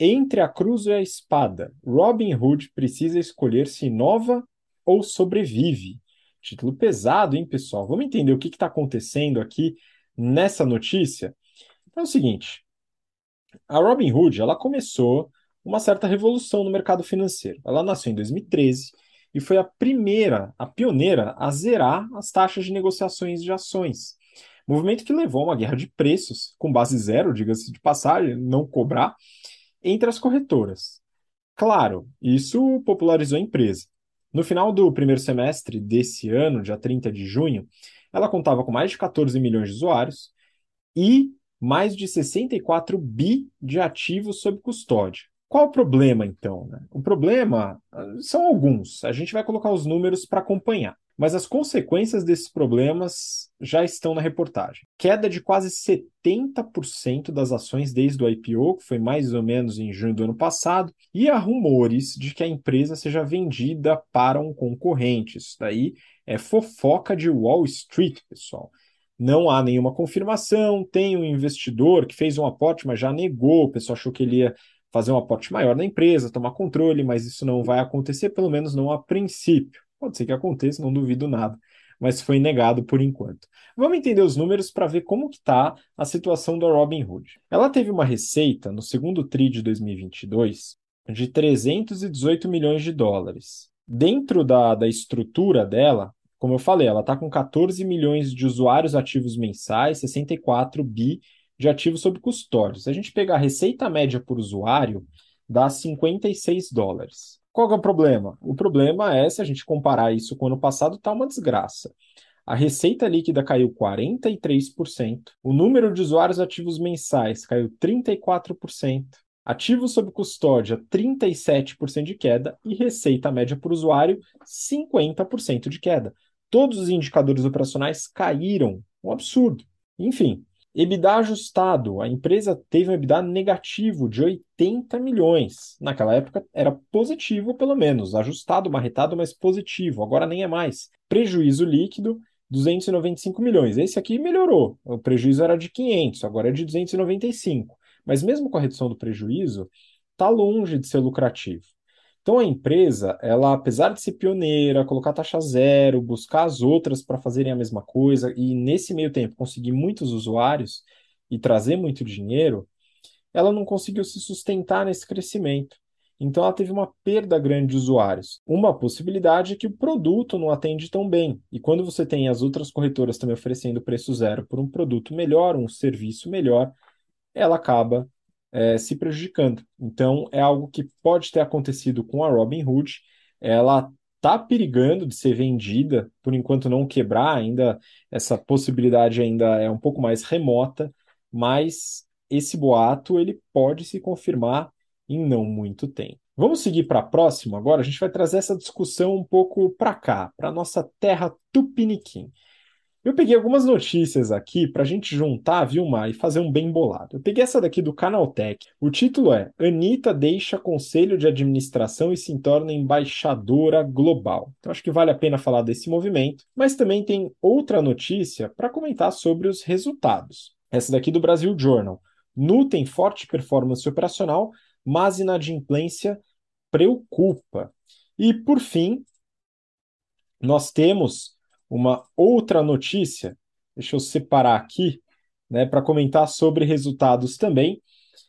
Entre a cruz e a espada, Robin Hood precisa escolher se inova ou sobrevive. Título pesado, hein, pessoal? Vamos entender o que está acontecendo aqui nessa notícia? É o seguinte: a Robinhood ela começou uma certa revolução no mercado financeiro. Ela nasceu em 2013 e foi a primeira, a pioneira, a zerar as taxas de negociações de ações. Movimento que levou a uma guerra de preços, com base zero, diga-se de passagem, não cobrar, entre as corretoras. Claro, isso popularizou a empresa. No final do primeiro semestre desse ano, dia 30 de junho, ela contava com mais de 14 milhões de usuários e mais de 64 bi de ativos sob custódia. Qual o problema, então? Né? O problema ah, são alguns. A gente vai colocar os números para acompanhar. Mas as consequências desses problemas já estão na reportagem. Queda de quase 70% das ações desde o IPO, que foi mais ou menos em junho do ano passado, e há rumores de que a empresa seja vendida para um concorrente. Isso daí é fofoca de Wall Street, pessoal. Não há nenhuma confirmação. Tem um investidor que fez um aporte, mas já negou. O pessoal achou que ele ia fazer um aporte maior na empresa, tomar controle, mas isso não vai acontecer, pelo menos não a princípio. Pode ser que aconteça, não duvido nada, mas foi negado por enquanto. Vamos entender os números para ver como está a situação da Robinhood. Ela teve uma receita no segundo TRI de 2022 de 318 milhões de dólares. Dentro da, da estrutura dela, como eu falei, ela está com 14 milhões de usuários ativos mensais, 64 bi de ativos sob custódia. Se a gente pegar a receita média por usuário, dá 56 dólares. Qual é o problema? O problema é, se a gente comparar isso com o ano passado, está uma desgraça. A receita líquida caiu 43%, o número de usuários ativos mensais caiu 34%, ativos sob custódia 37% de queda e receita média por usuário 50% de queda. Todos os indicadores operacionais caíram, um absurdo. Enfim, EBITDA ajustado. A empresa teve um EBITDA negativo de 80 milhões. Naquela época era positivo, pelo menos. Ajustado, marretado, mas positivo. Agora nem é mais. Prejuízo líquido, 295 milhões. Esse aqui melhorou. O prejuízo era de 500, agora é de 295. Mas mesmo com a redução do prejuízo, está longe de ser lucrativo. Então a empresa, ela apesar de ser pioneira, colocar taxa zero, buscar as outras para fazerem a mesma coisa e nesse meio tempo conseguir muitos usuários e trazer muito dinheiro, ela não conseguiu se sustentar nesse crescimento. Então ela teve uma perda grande de usuários. Uma possibilidade é que o produto não atende tão bem. E quando você tem as outras corretoras também oferecendo preço zero por um produto melhor, um serviço melhor, ela acaba é, se prejudicando. Então, é algo que pode ter acontecido com a Robinhood. Ela está perigando de ser vendida, por enquanto não quebrar ainda, essa possibilidade ainda é um pouco mais remota, mas esse boato ele pode se confirmar em não muito tempo. Vamos seguir para a próxima agora, a gente vai trazer essa discussão um pouco para cá, para nossa terra tupiniquim. Eu peguei algumas notícias aqui para a gente juntar, Vilmar, e fazer um bem bolado. Eu peguei essa daqui do Canaltech. O título é Anitta deixa conselho de administração e se torna embaixadora global. Então acho que vale a pena falar desse movimento, mas também tem outra notícia para comentar sobre os resultados. Essa daqui do Brasil Journal. Nu tem forte performance operacional, mas inadimplência preocupa. E por fim, nós temos uma outra notícia, deixa eu separar aqui, né, para comentar sobre resultados também,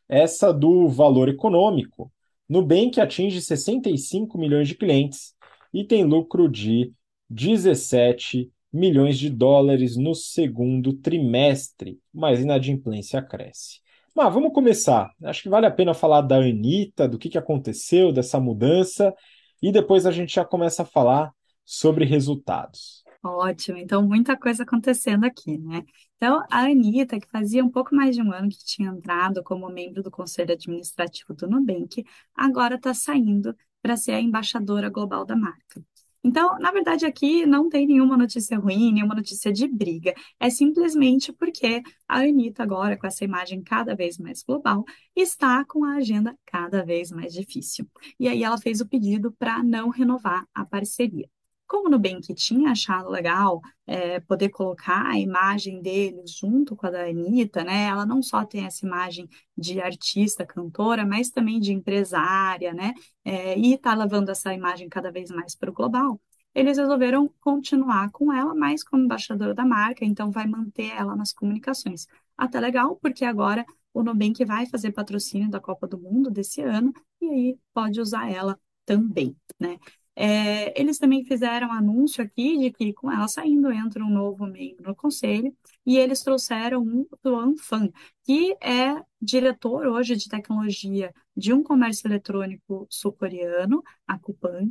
essa do valor econômico. Nubank atinge 65 milhões de clientes e tem lucro de 17 milhões de dólares no segundo trimestre, mas inadimplência cresce. Mas vamos começar. Acho que vale a pena falar da Anitta, do que, que aconteceu, dessa mudança, e depois a gente já começa a falar sobre resultados.
Ótimo, então muita coisa acontecendo aqui, né? Então, a Anitta, que fazia um pouco mais de um ano que tinha entrado como membro do Conselho Administrativo do Nubank, agora está saindo para ser a embaixadora global da marca. Então, na verdade, aqui não tem nenhuma notícia ruim, nenhuma notícia de briga. É simplesmente porque a Anitta, agora, com essa imagem cada vez mais global, está com a agenda cada vez mais difícil. E aí ela fez o pedido para não renovar a parceria. Como o Nubank tinha achado legal é, poder colocar a imagem deles junto com a da Anitta, né? Ela não só tem essa imagem de artista, cantora, mas também de empresária, né? É, e está levando essa imagem cada vez mais para o global. Eles resolveram continuar com ela, mas como embaixadora da marca, então vai manter ela nas comunicações. Até legal, porque agora o Nubank vai fazer patrocínio da Copa do Mundo desse ano e aí pode usar ela também, né? É, eles também fizeram anúncio aqui de que, com ela saindo, entra um novo membro no conselho, e eles trouxeram um Tuan Fan, que é diretor hoje de tecnologia de um comércio eletrônico sul-coreano, a Coupang,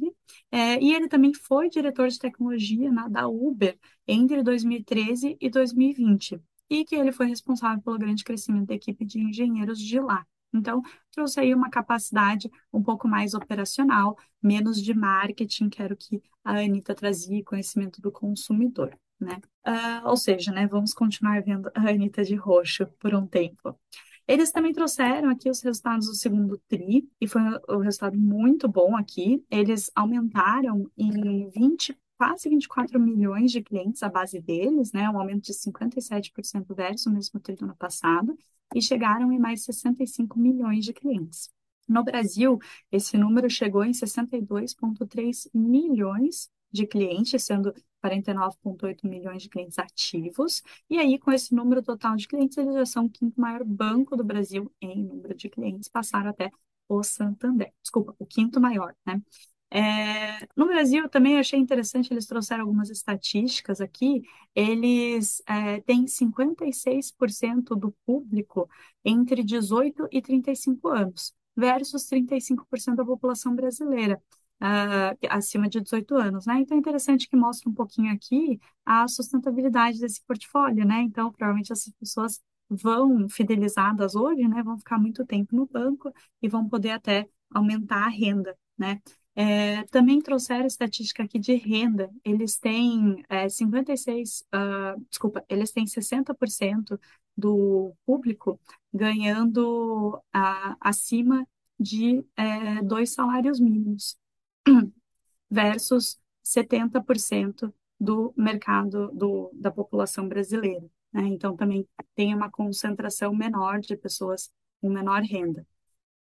é, e ele também foi diretor de tecnologia na, da Uber entre 2013 e 2020, e que ele foi responsável pelo grande crescimento da equipe de engenheiros de lá. Então, trouxe aí uma capacidade um pouco mais operacional, menos de marketing, que era o que a Anitta trazia, conhecimento do consumidor, né? Uh, ou seja, né, vamos continuar vendo a Anitta de roxo por um tempo. Eles também trouxeram aqui os resultados do segundo TRI, e foi um resultado muito bom aqui. Eles aumentaram em 20, quase 24 milhões de clientes a base deles, né? Um aumento de 57% versus o mesmo TRI do ano passado e chegaram em mais 65 milhões de clientes. No Brasil, esse número chegou em 62,3 milhões de clientes, sendo 49,8 milhões de clientes ativos. E aí, com esse número total de clientes, eles já são o quinto maior banco do Brasil em número de clientes, passaram até o Santander. Desculpa, o quinto maior, né? É, no Brasil, também achei interessante, eles trouxeram algumas estatísticas aqui. Eles é, têm 56% do público entre 18 e 35 anos. versus 35% da população brasileira. Uh, acima de 18 anos, né? Então é interessante que mostre um pouquinho aqui a sustentabilidade desse portfólio, né? Então, provavelmente essas pessoas vão fidelizadas hoje, né? Vão ficar muito tempo no banco e vão poder até aumentar a renda, né? É, também trouxeram estatística aqui de renda. Eles têm é, 56, uh, desculpa, eles têm 60% do público ganhando uh, acima de é, dois salários mínimos, <clears throat> versus 70% do mercado do, da população brasileira. Né? Então, também tem uma concentração menor de pessoas com menor renda.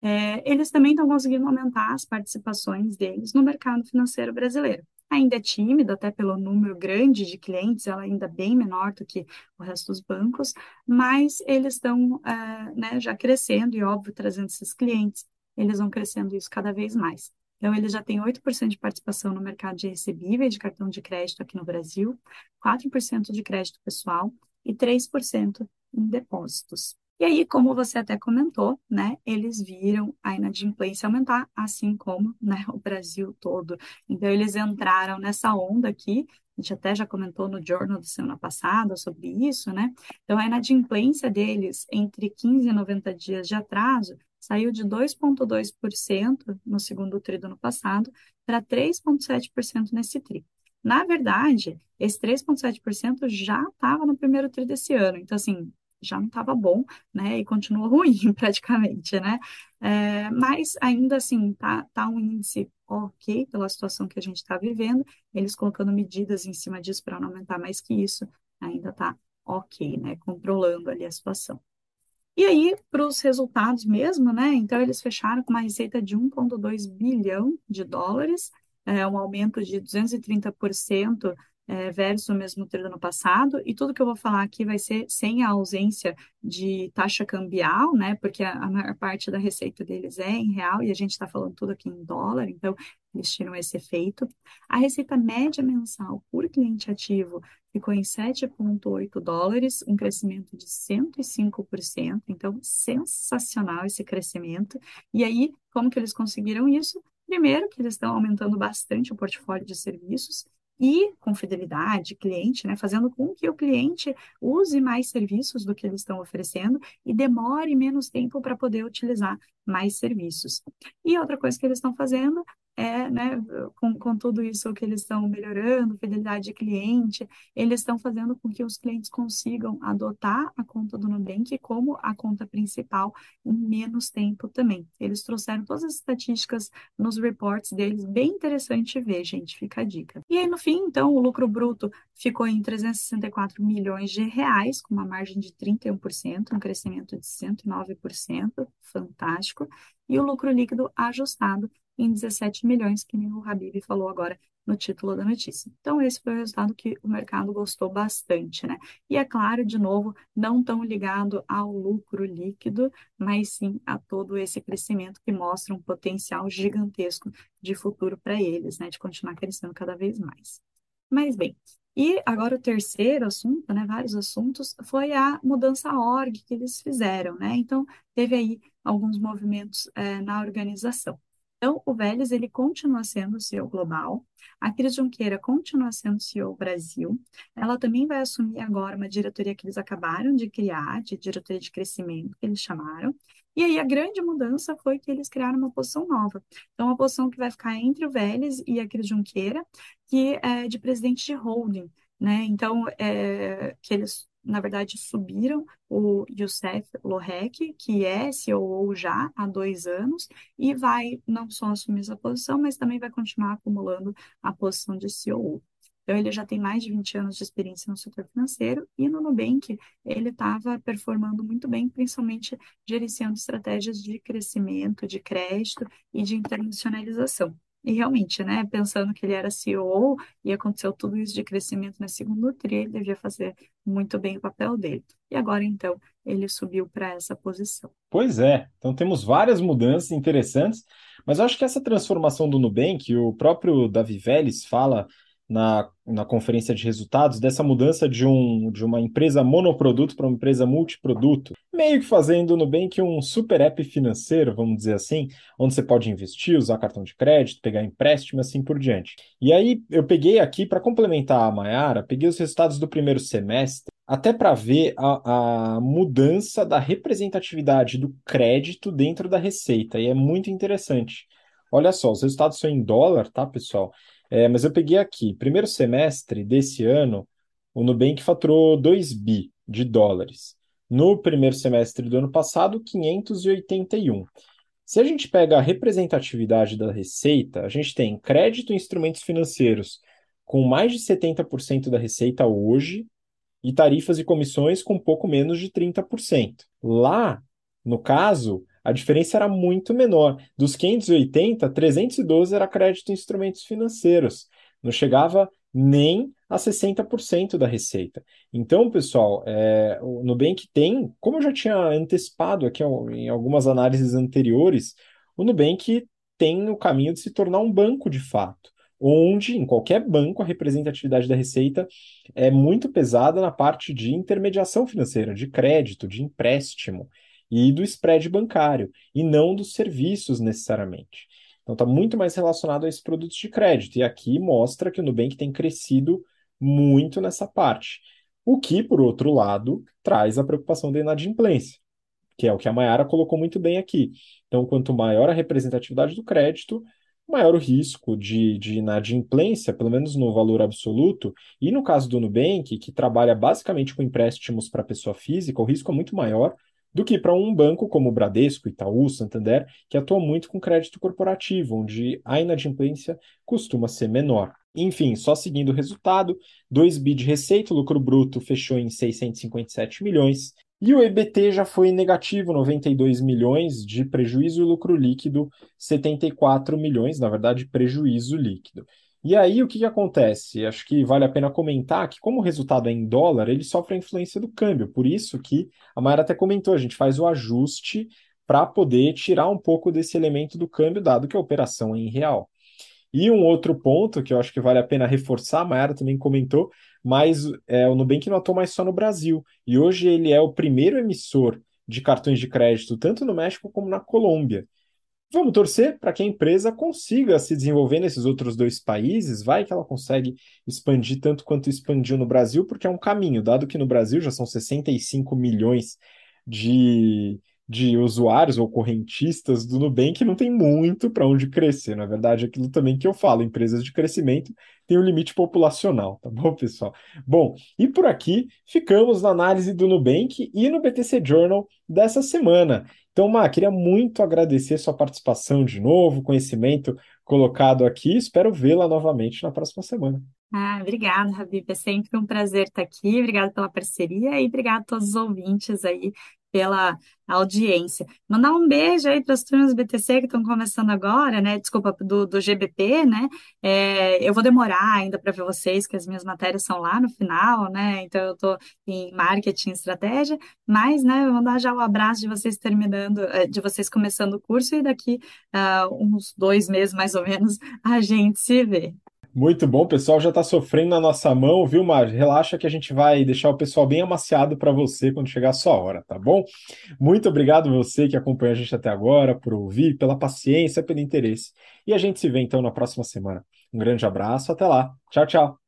É, eles também estão conseguindo aumentar as participações deles no mercado financeiro brasileiro. Ainda é tímido, até pelo número grande de clientes, ela ainda é bem menor do que o resto dos bancos, mas eles estão é, né, já crescendo e, óbvio, trazendo esses clientes, eles vão crescendo isso cada vez mais. Então, eles já têm 8% de participação no mercado de recebíveis de cartão de crédito aqui no Brasil, 4% de crédito pessoal e 3% em depósitos. E aí, como você até comentou, né, eles viram a inadimplência aumentar, assim como, né, o Brasil todo. Então, eles entraram nessa onda aqui, a gente até já comentou no Journal da semana passada sobre isso, né? Então, a inadimplência deles entre 15 e 90 dias de atraso saiu de 2,2% no segundo tri do ano passado para 3,7% nesse tri. Na verdade, esse 3,7% já estava no primeiro tri desse ano. Então, assim, já não estava bom, né? E continua <laughs> ruim praticamente, né? É, mas ainda assim, tá, tá um índice ok pela situação que a gente está vivendo, eles colocando medidas em cima disso para não aumentar mais que isso, ainda tá ok, né? Controlando ali a situação. E aí, para os resultados mesmo, né? Então, eles fecharam com uma receita de 1,2 bilhão de dólares, é um aumento de 230% é, versus o mesmo trio do ano passado, e tudo que eu vou falar aqui vai ser sem a ausência de taxa cambial, né? Porque a, a maior parte da receita deles é em real e a gente está falando tudo aqui em dólar, então eles tiram esse efeito. A receita média mensal por cliente ativo ficou em 7,8 dólares, um crescimento de 105%, então sensacional esse crescimento. E aí, como que eles conseguiram isso? Primeiro, que eles estão aumentando bastante o portfólio de serviços e com fidelidade, cliente, né, fazendo com que o cliente use mais serviços do que eles estão oferecendo e demore menos tempo para poder utilizar mais serviços. E outra coisa que eles estão fazendo é, né, com, com tudo isso que eles estão melhorando, fidelidade de cliente, eles estão fazendo com que os clientes consigam adotar a conta do Nubank como a conta principal em menos tempo também. Eles trouxeram todas as estatísticas nos reports deles, bem interessante ver, gente, fica a dica. E aí, no fim, então, o lucro bruto ficou em 364 milhões de reais, com uma margem de 31%, um crescimento de 109%, fantástico, e o lucro líquido ajustado em 17 milhões, que nem o Habib falou agora no título da notícia. Então, esse foi o resultado que o mercado gostou bastante, né? E é claro, de novo, não tão ligado ao lucro líquido, mas sim a todo esse crescimento que mostra um potencial gigantesco de futuro para eles, né? De continuar crescendo cada vez mais. Mas bem, e agora o terceiro assunto, né, vários assuntos, foi a mudança org que eles fizeram, né? Então, teve aí alguns movimentos é, na organização. Então, o Vélez, ele continua sendo o CEO global, a Cris Junqueira continua sendo CEO Brasil, ela também vai assumir agora uma diretoria que eles acabaram de criar, de diretoria de crescimento, que eles chamaram, e aí a grande mudança foi que eles criaram uma posição nova. Então, uma posição que vai ficar entre o Vélez e a Cris Junqueira, que é de presidente de holding, né? Então, é, que eles na verdade, subiram o Youssef Lohek, que é CEO já há dois anos, e vai não só assumir essa posição, mas também vai continuar acumulando a posição de CEO. Então, ele já tem mais de 20 anos de experiência no setor financeiro e no Nubank ele estava performando muito bem, principalmente gerenciando estratégias de crescimento, de crédito e de internacionalização. E realmente, né, pensando que ele era CEO e aconteceu tudo isso de crescimento na segunda tri, ele devia fazer muito bem o papel dele. E agora, então, ele subiu para essa posição.
Pois é, então temos várias mudanças interessantes, mas eu acho que essa transformação do Nubank, o próprio Davi Vélez fala na, na conferência de resultados dessa mudança de, um, de uma empresa monoproduto para uma empresa multiproduto, meio que fazendo no Nubank um super app financeiro, vamos dizer assim, onde você pode investir, usar cartão de crédito, pegar empréstimo, assim por diante. E aí eu peguei aqui, para complementar a Mayara, peguei os resultados do primeiro semestre, até para ver a, a mudança da representatividade do crédito dentro da receita, e é muito interessante. Olha só, os resultados são em dólar, tá, pessoal? É, mas eu peguei aqui, primeiro semestre desse ano, o Nubank faturou 2 bi de dólares. No primeiro semestre do ano passado, 581. Se a gente pega a representatividade da receita, a gente tem crédito e instrumentos financeiros com mais de 70% da receita hoje e tarifas e comissões com pouco menos de 30%. Lá, no caso, a diferença era muito menor. Dos 580, 312 era crédito em instrumentos financeiros. Não chegava nem a 60% da receita. Então, pessoal, é, o Nubank tem, como eu já tinha antecipado aqui em algumas análises anteriores, o Nubank tem o caminho de se tornar um banco de fato, onde em qualquer banco a representatividade da receita é muito pesada na parte de intermediação financeira, de crédito, de empréstimo e do spread bancário, e não dos serviços necessariamente. Então está muito mais relacionado a esses produtos de crédito. E aqui mostra que o Nubank tem crescido muito nessa parte. O que, por outro lado, traz a preocupação da inadimplência, que é o que a Mayara colocou muito bem aqui. Então, quanto maior a representatividade do crédito, maior o risco de, de inadimplência, pelo menos no valor absoluto. E no caso do Nubank, que trabalha basicamente com empréstimos para pessoa física, o risco é muito maior do que para um banco como o Bradesco, Itaú, Santander, que atua muito com crédito corporativo, onde a inadimplência costuma ser menor. Enfim, só seguindo o resultado, 2 bi de receita, o lucro bruto fechou em 657 milhões, e o EBT já foi negativo, 92 milhões de prejuízo e lucro líquido 74 milhões, na verdade, prejuízo líquido. E aí, o que, que acontece? Acho que vale a pena comentar que, como o resultado é em dólar, ele sofre a influência do câmbio. Por isso que a Mayara até comentou, a gente faz o ajuste para poder tirar um pouco desse elemento do câmbio, dado que a operação é em real. E um outro ponto que eu acho que vale a pena reforçar, a Mayara também comentou, mas é, o Nubank não atua mais só no Brasil. E hoje ele é o primeiro emissor de cartões de crédito, tanto no México como na Colômbia. Vamos torcer para que a empresa consiga se desenvolver nesses outros dois países, vai que ela consegue expandir tanto quanto expandiu no Brasil, porque é um caminho, dado que no Brasil já são 65 milhões de, de usuários ou correntistas do Nubank, não tem muito para onde crescer. Na verdade, aquilo também que eu falo, empresas de crescimento têm um limite populacional, tá bom, pessoal? Bom, e por aqui ficamos na análise do Nubank e no BTC Journal dessa semana. Então, Má, queria muito agradecer sua participação de novo, conhecimento colocado aqui. Espero vê-la novamente na próxima semana.
Ah, obrigada, Habib. É sempre um prazer estar aqui. Obrigada pela parceria e obrigado a todos os ouvintes aí pela audiência. Mandar um beijo aí para as turmas do BTC que estão começando agora, né? Desculpa, do, do GBP, né? É, eu vou demorar ainda para ver vocês, que as minhas matérias são lá no final, né? Então eu estou em marketing estratégia, mas, né, eu vou dar já o abraço de vocês terminando, eh, de vocês começando o curso e daqui uh, uns dois meses mais ou menos a gente se vê.
Muito bom, pessoal já está sofrendo na nossa mão, viu, Mar? Relaxa que a gente vai deixar o pessoal bem amaciado para você quando chegar a sua hora, tá bom? Muito obrigado você que acompanhou a gente até agora, por ouvir, pela paciência, pelo interesse. E a gente se vê então na próxima semana. Um grande abraço, até lá. Tchau, tchau.